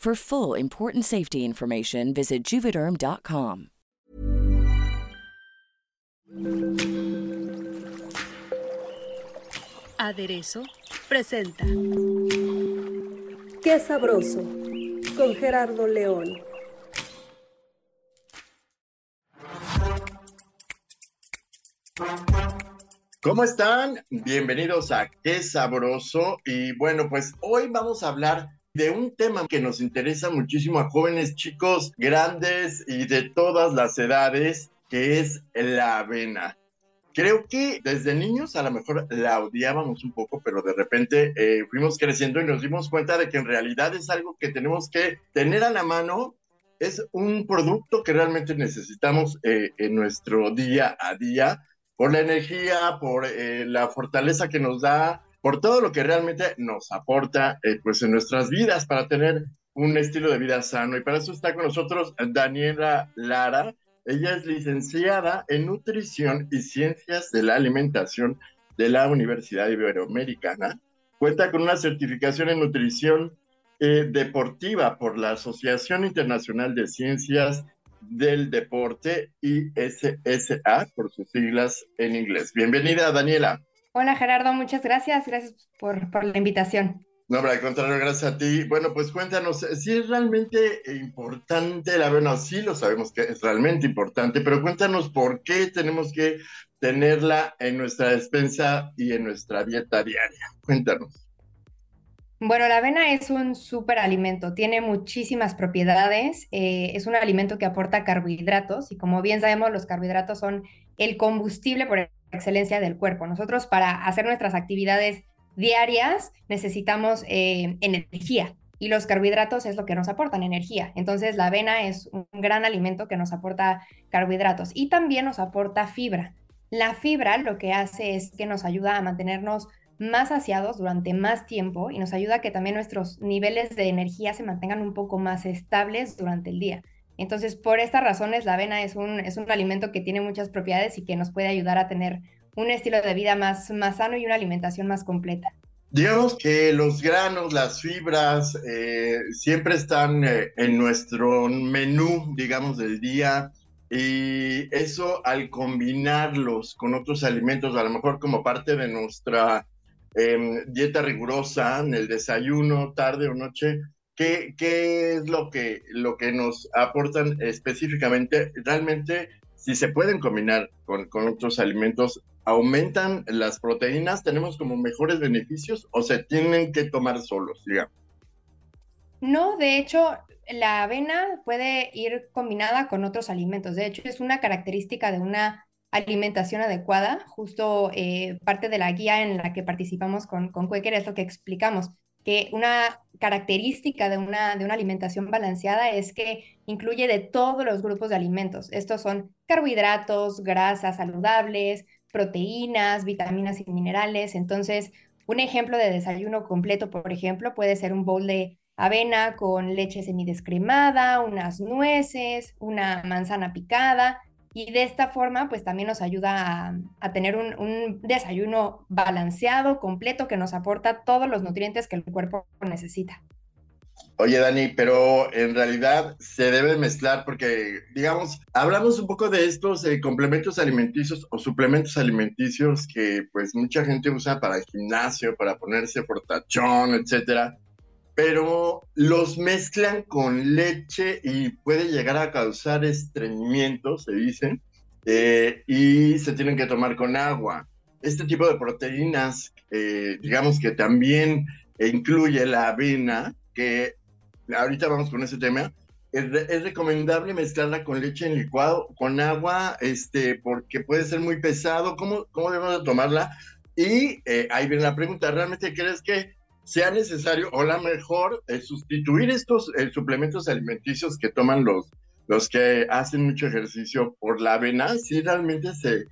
For full important safety information, visit juvederm.com. Aderezo presenta Qué sabroso con Gerardo León. ¿Cómo están? Bienvenidos a Qué Sabroso. Y bueno, pues hoy vamos a hablar de un tema que nos interesa muchísimo a jóvenes, chicos, grandes y de todas las edades, que es la avena. Creo que desde niños a lo mejor la odiábamos un poco, pero de repente eh, fuimos creciendo y nos dimos cuenta de que en realidad es algo que tenemos que tener a la mano. Es un producto que realmente necesitamos eh, en nuestro día a día por la energía, por eh, la fortaleza que nos da, por todo lo que realmente nos aporta eh, pues en nuestras vidas para tener un estilo de vida sano. Y para eso está con nosotros Daniela Lara. Ella es licenciada en Nutrición y Ciencias de la Alimentación de la Universidad Iberoamericana. Cuenta con una certificación en nutrición eh, deportiva por la Asociación Internacional de Ciencias del Deporte, ISSA, por sus siglas en inglés. Bienvenida, Daniela. Hola, Gerardo, muchas gracias. Gracias por, por la invitación. No, al contrario, gracias a ti. Bueno, pues cuéntanos, si es realmente importante la avena, sí lo sabemos que es realmente importante, pero cuéntanos por qué tenemos que tenerla en nuestra despensa y en nuestra dieta diaria. Cuéntanos. Bueno, la avena es un superalimento, tiene muchísimas propiedades, eh, es un alimento que aporta carbohidratos y como bien sabemos los carbohidratos son el combustible por excelencia del cuerpo. Nosotros para hacer nuestras actividades diarias necesitamos eh, energía y los carbohidratos es lo que nos aportan energía. Entonces la avena es un gran alimento que nos aporta carbohidratos y también nos aporta fibra. La fibra lo que hace es que nos ayuda a mantenernos más saciados durante más tiempo y nos ayuda a que también nuestros niveles de energía se mantengan un poco más estables durante el día. Entonces, por estas razones, la avena es un, es un alimento que tiene muchas propiedades y que nos puede ayudar a tener un estilo de vida más, más sano y una alimentación más completa. Digamos que los granos, las fibras, eh, siempre están eh, en nuestro menú, digamos, del día. Y eso al combinarlos con otros alimentos, a lo mejor como parte de nuestra Em, dieta rigurosa, en el desayuno, tarde o noche, ¿qué, es lo que, lo que nos aportan específicamente? Realmente, si se pueden combinar con, con otros alimentos, ¿aumentan las proteínas? ¿Tenemos como mejores beneficios o se tienen que tomar solos, digamos? No, de hecho, la avena puede ir combinada con otros alimentos. De hecho, es una característica de una alimentación adecuada, justo eh, parte de la guía en la que participamos con, con Quaker es lo que explicamos, que una característica de una, de una alimentación balanceada es que incluye de todos los grupos de alimentos. Estos son carbohidratos, grasas saludables, proteínas, vitaminas y minerales. Entonces, un ejemplo de desayuno completo, por ejemplo, puede ser un bowl de avena con leche semidescremada, unas nueces, una manzana picada, y de esta forma, pues también nos ayuda a, tener un, desayuno balanceado, completo, que nos aporta todos los nutrientes que el cuerpo necesita. Oye, Dani, pero en realidad se debe mezclar porque, digamos, hablamos un poco de estos eh, complementos alimenticios o suplementos alimenticios que pues mucha gente usa para el gimnasio, para ponerse fortachón, etcétera, pero los mezclan con leche y puede llegar a causar estreñimiento, se dice, eh, y se tienen que tomar con agua. Este tipo de proteínas, eh, digamos que también incluye la avena, que ahorita vamos con ese tema, es, recomendable mezclarla con leche en licuado, con agua, este, porque puede ser muy pesado. ¿Cómo, cómo debemos de tomarla? Y eh, ahí viene la pregunta, ¿realmente crees que sea necesario o la mejor eh, sustituir estos eh, suplementos alimenticios que toman los, los que hacen mucho ejercicio por la avena? ¿Si realmente se,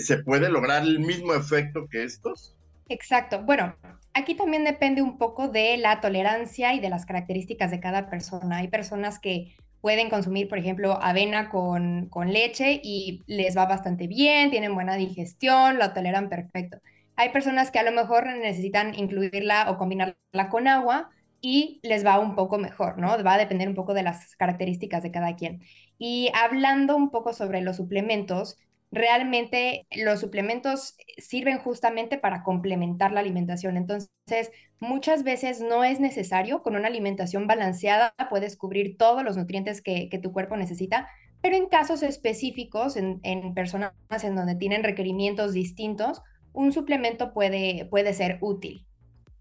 se puede lograr el mismo efecto que estos? Exacto. Bueno, aquí también depende un poco de la tolerancia y de las características de cada persona. Hay personas que pueden consumir, por ejemplo, avena con, leche y les va bastante bien, tienen buena digestión, la toleran perfecto. Hay personas que a lo mejor necesitan incluirla o combinarla con agua y les va un poco mejor, ¿no? Va a depender un poco de las características de cada quien. Y hablando un poco sobre los suplementos, realmente los suplementos sirven justamente para complementar la alimentación. Entonces, muchas veces no es necesario, con una alimentación balanceada puedes cubrir todos los nutrientes que, tu cuerpo necesita, pero en casos específicos, en, personas en donde tienen requerimientos distintos, un suplemento puede, puede ser útil.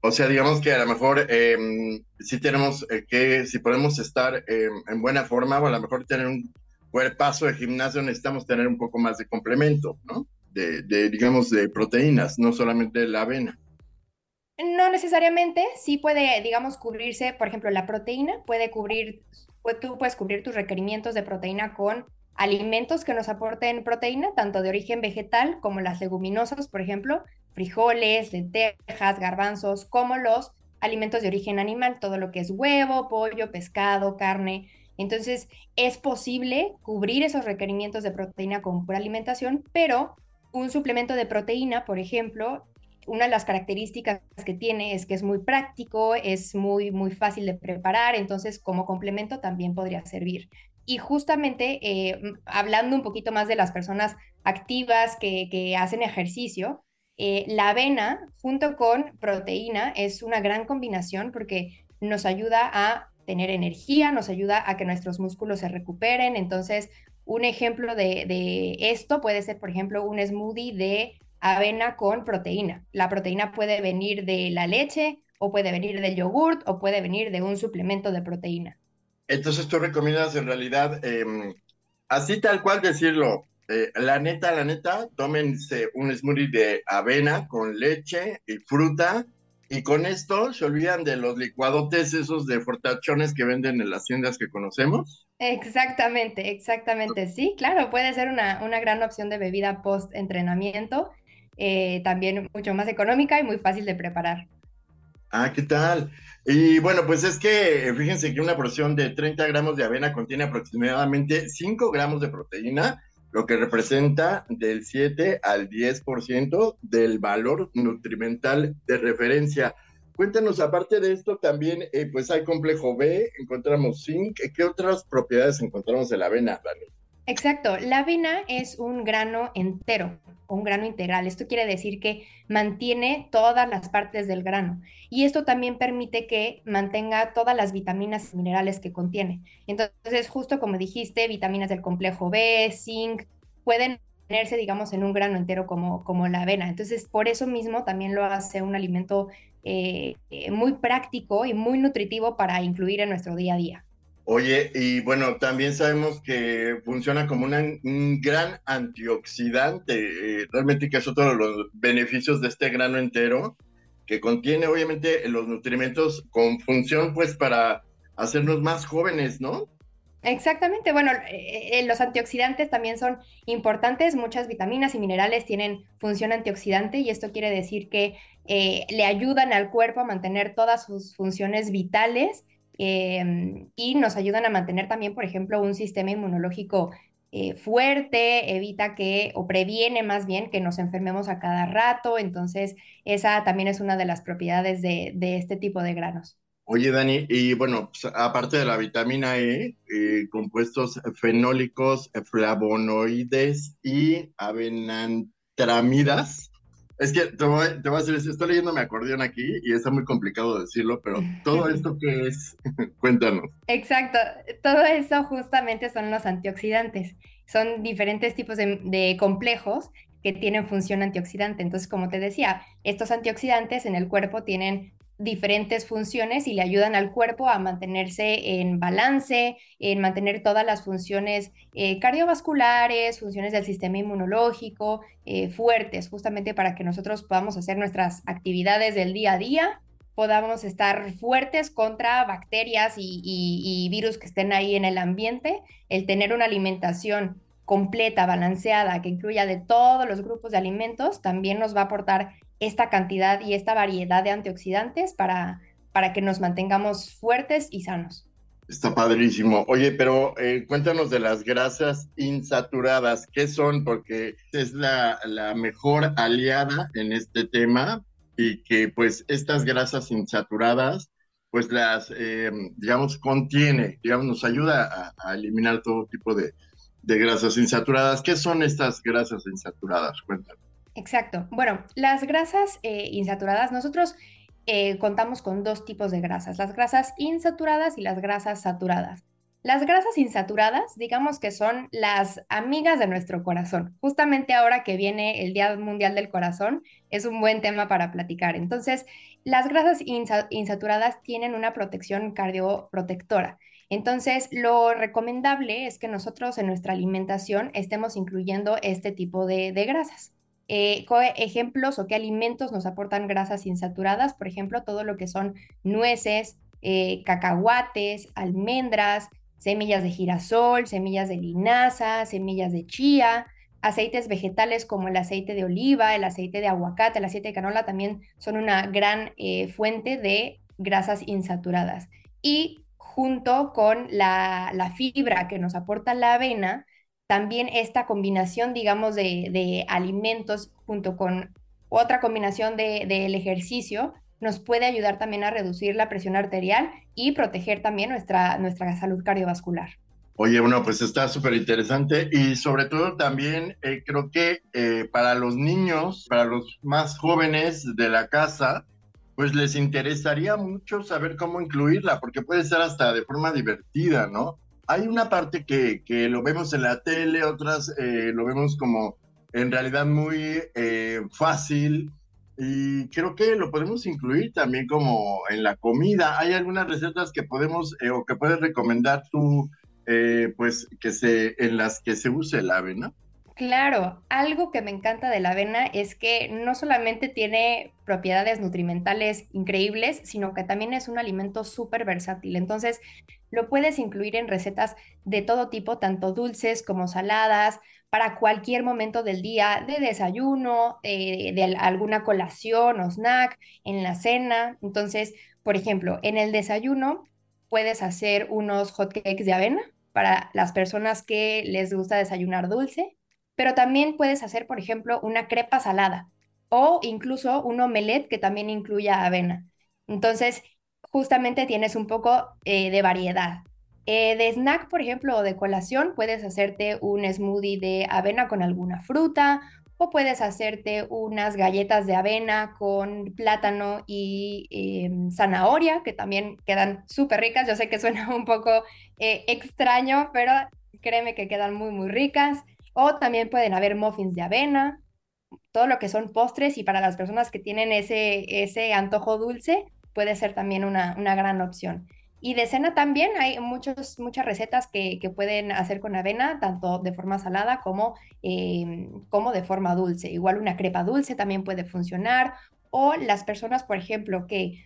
O sea, digamos que a lo mejor em, si tenemos eh, que, si podemos estar en buena forma o a lo mejor tener un el paso de gimnasio necesitamos tener un poco más de complemento, ¿no? De, digamos, de proteínas, no solamente la avena. No necesariamente, sí puede, digamos, cubrirse, por ejemplo, la proteína puede cubrir, tú puedes cubrir tus requerimientos de proteína con alimentos que nos aporten proteína, tanto de origen vegetal como las leguminosas, por ejemplo, frijoles, lentejas, garbanzos, como los alimentos de origen animal, todo lo que es huevo, pollo, pescado, carne. Entonces, es posible cubrir esos requerimientos de proteína con pura alimentación, pero un suplemento de proteína, por ejemplo, una de las características que tiene es que es muy práctico, es muy, muy fácil de preparar, entonces como complemento también podría servir. Y justamente eh, hablando un poquito más de las personas activas que, hacen ejercicio, eh, la avena junto con proteína es una gran combinación porque nos ayuda a tener energía, nos ayuda a que nuestros músculos se recuperen. Entonces, un ejemplo de, esto puede ser, por ejemplo, un smoothie de avena con proteína. La proteína puede venir de la leche o puede venir del yogurt o puede venir de un suplemento de proteína. Entonces tú recomiendas en realidad, em, así tal cual decirlo, eh, la neta, la neta, tómense un smoothie de avena con leche y fruta y con esto se olvidan de los licuadotes esos de fortachones que venden en las tiendas que conocemos. Exactamente, exactamente. Sí, claro, puede ser una, una gran opción de bebida post-entrenamiento, eh, también mucho más económica y muy fácil de preparar. Ah, ¿qué tal? Y bueno, pues es que fíjense que una porción de 30 gramos de avena contiene aproximadamente 5 gramos de proteína, lo que representa del 7 al 10% del valor nutrimental de referencia. Cuéntanos, aparte de esto, también eh, pues hay complejo B, encontramos zinc. ¿Qué otras propiedades encontramos de la avena, Dani? Exacto, la avena es un grano entero, un grano integral. Esto quiere decir que mantiene todas las partes del grano y esto también permite que mantenga todas las vitaminas y minerales que contiene. Entonces, justo como dijiste, vitaminas del complejo B, zinc, pueden tenerse, digamos, en un grano entero como, como la avena. Entonces, por eso mismo también lo hace un alimento eh, eh, muy práctico y muy nutritivo para incluir en nuestro día a día. Oye, y bueno, también sabemos que funciona como un gran antioxidante. Eh, realmente que son todos los beneficios de este grano entero, que contiene obviamente los nutrimentos con función pues para hacernos más jóvenes, ¿no? Exactamente, bueno, eh, eh, los antioxidantes también son importantes, muchas vitaminas y minerales tienen función antioxidante y esto quiere decir que le ayudan al cuerpo a mantener todas sus funciones vitales Em, y nos ayudan a mantener también, por ejemplo, un sistema inmunológico eh, fuerte, evita que, o previene más bien que nos enfermemos a cada rato. Entonces, esa también es una de las propiedades de, este tipo de granos. Oye, Dani, y bueno, pues, aparte de la vitamina E, eh, compuestos fenólicos, flavonoides y avenantramidas. Es que te voy, te voy a decir, estoy leyendo mi acordeón aquí y está muy complicado decirlo, pero todo esto qué es, cuéntanos. Exacto, todo eso justamente son los antioxidantes. Son diferentes tipos de, de complejos que tienen función antioxidante. Entonces, como te decía, estos antioxidantes en el cuerpo tienen diferentes funciones y le ayudan al cuerpo a mantenerse en balance, en mantener todas las funciones eh, cardiovasculares, funciones del sistema inmunológico eh, fuertes, justamente para que nosotros podamos hacer nuestras actividades del día a día, podamos estar fuertes contra bacterias y, y virus que estén ahí en el ambiente, el tener una alimentación completa, balanceada, que incluya de todos los grupos de alimentos, también nos va a aportar esta cantidad y esta variedad de antioxidantes para, para que nos mantengamos fuertes y sanos. Está padrísimo. Oye, pero eh, cuéntanos de las grasas insaturadas. ¿Qué son? Porque es la, la, mejor aliada en este tema y que pues estas grasas insaturadas pues las, eh, digamos, contiene, digamos, nos ayuda a, a eliminar todo tipo de, de, grasas insaturadas. ¿Qué son estas grasas insaturadas? Cuéntanos. Exacto. Bueno, las grasas eh, insaturadas, nosotros eh, contamos con dos tipos de grasas, las grasas insaturadas y las grasas saturadas. Las grasas insaturadas, digamos que son las amigas de nuestro corazón. Justamente ahora que viene el Día Mundial del Corazón, es un buen tema para platicar. Entonces, las grasas insaturadas tienen una protección cardioprotectora. Entonces, lo recomendable es que nosotros en nuestra alimentación estemos incluyendo este tipo de, de grasas. Eh, ejemplos o qué alimentos nos aportan grasas insaturadas, por ejemplo, todo lo que son nueces, eh, cacahuates, almendras, semillas de girasol, semillas de linaza, semillas de chía, aceites vegetales como el aceite de oliva, el aceite de aguacate, el aceite de canola también son una gran eh, fuente de grasas insaturadas. Y junto con la, la fibra que nos aporta la avena, también esta combinación, digamos, de, alimentos junto con otra combinación del de, ejercicio nos puede ayudar también a reducir la presión arterial y proteger también nuestra, nuestra salud cardiovascular. Oye, bueno, pues está súper interesante y sobre todo también eh, creo que eh, para los niños, para los más jóvenes de la casa, pues les interesaría mucho saber cómo incluirla, porque puede ser hasta de forma divertida, ¿no? Hay una parte que, que, lo vemos en la tele, otras eh, lo vemos como en realidad muy eh, fácil y creo que lo podemos incluir también como en la comida. ¿Hay algunas recetas que podemos eh, o que puedes recomendar tú, pues que se, en las que se use el avena? Claro, algo que me encanta de la avena es que no solamente tiene propiedades nutrimentales increíbles, sino que también es un alimento súper versátil. Entonces, lo puedes incluir en recetas de todo tipo, tanto dulces como saladas, para cualquier momento del día, de desayuno, eh, de alguna colación o snack, en la cena. Entonces, por ejemplo, en el desayuno puedes hacer unos hotcakes de avena para las personas que les gusta desayunar dulce pero también puedes hacer, por ejemplo, una crepa salada o incluso un omelette que también incluya avena. Entonces, justamente tienes un poco eh, de variedad. Eh, de snack, por ejemplo, o de colación, puedes hacerte un smoothie de avena con alguna fruta o puedes hacerte unas galletas de avena con plátano y em, zanahoria, que también quedan súper ricas. Yo sé que suena un poco eh, extraño, pero créeme que quedan muy, muy ricas. O también pueden haber muffins de avena, todo lo que son postres y para las personas que tienen ese, ese antojo dulce puede ser también una, una gran opción. Y de cena también hay muchos, muchas recetas que, que, pueden hacer con avena, tanto de forma salada como, em, como de forma dulce. Igual una crepa dulce también puede funcionar. O las personas, por ejemplo, que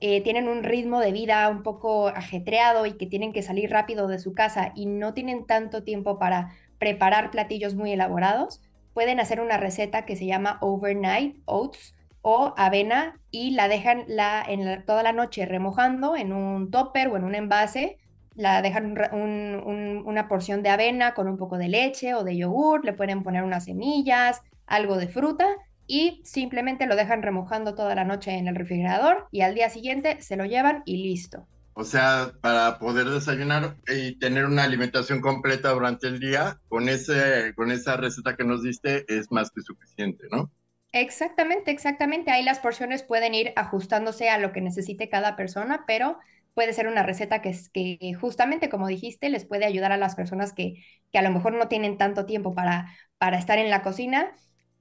eh, tienen un ritmo de vida un poco ajetreado y que tienen que salir rápido de su casa y no tienen tanto tiempo para preparar platillos muy elaborados, pueden hacer una receta que se llama overnight oats o avena y la dejan la, en toda la noche remojando en un topper o en un envase. La dejan una porción de avena con un poco de leche o de yogur, le pueden poner unas semillas, algo de fruta y simplemente lo dejan remojando toda la noche en el refrigerador y al día siguiente se lo llevan y listo. O sea, para poder desayunar y tener una alimentación completa durante el día, con, ese, con esa receta que nos diste es más que suficiente, ¿no? Exactamente, exactamente. Ahí las porciones pueden ir ajustándose a lo que necesite cada persona, pero puede ser una receta que, que justamente, como dijiste, les puede ayudar a las personas que, que a lo mejor no tienen tanto tiempo para, para estar en la cocina.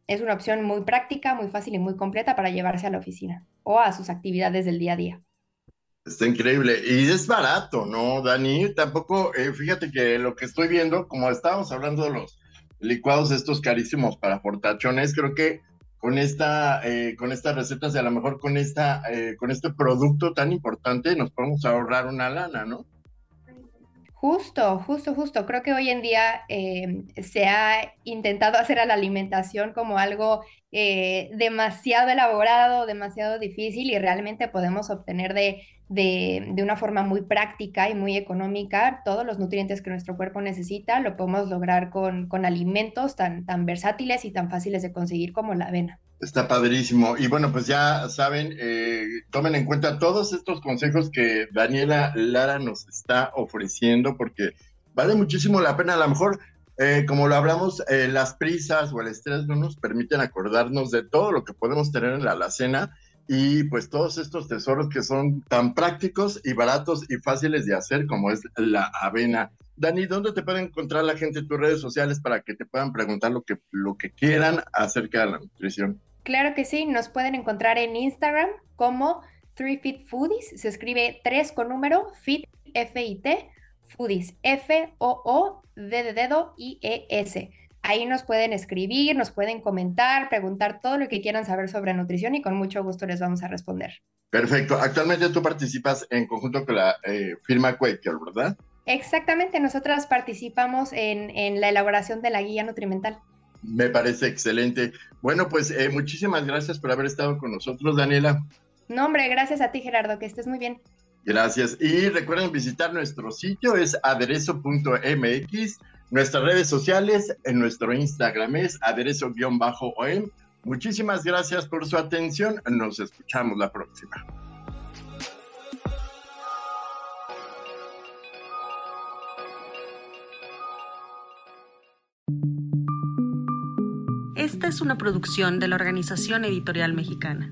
Es una opción muy práctica, muy fácil y muy completa para llevarse a la oficina o a sus actividades del día a día. Está increíble. Y es barato, ¿no, Dani? Tampoco, eh, fíjate que lo que estoy viendo, como estábamos hablando de los licuados estos carísimos para portachones, creo que con esta, eh, con estas recetas y a lo mejor con esta, eh, con este producto tan importante nos podemos ahorrar una lana, ¿no? Justo, justo, justo. Creo que hoy en día eh, se ha intentado hacer a la alimentación como algo eh, demasiado elaborado, demasiado difícil y realmente podemos obtener de, de, de, una forma muy práctica y muy económica todos los nutrientes que nuestro cuerpo necesita. Lo podemos lograr con, con alimentos tan, tan versátiles y tan fáciles de conseguir como la avena. Está padrísimo. Y bueno, pues ya saben, eh, tomen en cuenta todos estos consejos que Daniela Lara nos está ofreciendo, porque vale muchísimo la pena. A lo mejor, eh, como lo hablamos, eh, las prisas o el estrés no nos permiten acordarnos de todo lo que podemos tener en la alacena y pues todos estos tesoros que son tan prácticos y baratos y fáciles de hacer como es la avena. Dani, ¿dónde te puede encontrar la gente en tus redes sociales para que te puedan preguntar lo que, lo que quieran acerca de la nutrición? Claro que sí, nos pueden encontrar en Instagram como 3Fit Foodies, se escribe 3 con número, Fit, F-I-T, Foodies, F-O-O-D de dedo, I-E-S. Ahí nos pueden escribir, nos pueden comentar, preguntar todo lo que quieran saber sobre nutrición y con mucho gusto les vamos a responder. Perfecto. Actualmente tú participas en conjunto con la eh, firma Quaker, ¿verdad? Exactamente, nosotras participamos en, en la elaboración de la guía nutrimental. Me parece excelente. Bueno, pues eh, muchísimas gracias por haber estado con nosotros, Daniela. No, hombre, gracias a ti, Gerardo, que estés muy bien. Gracias. Y recuerden visitar nuestro sitio, es aderezo.mx, nuestras redes sociales, en nuestro Instagram es aderezo-om. Muchísimas gracias por su atención. Nos escuchamos la próxima. Esta es una producción de la Organización Editorial Mexicana.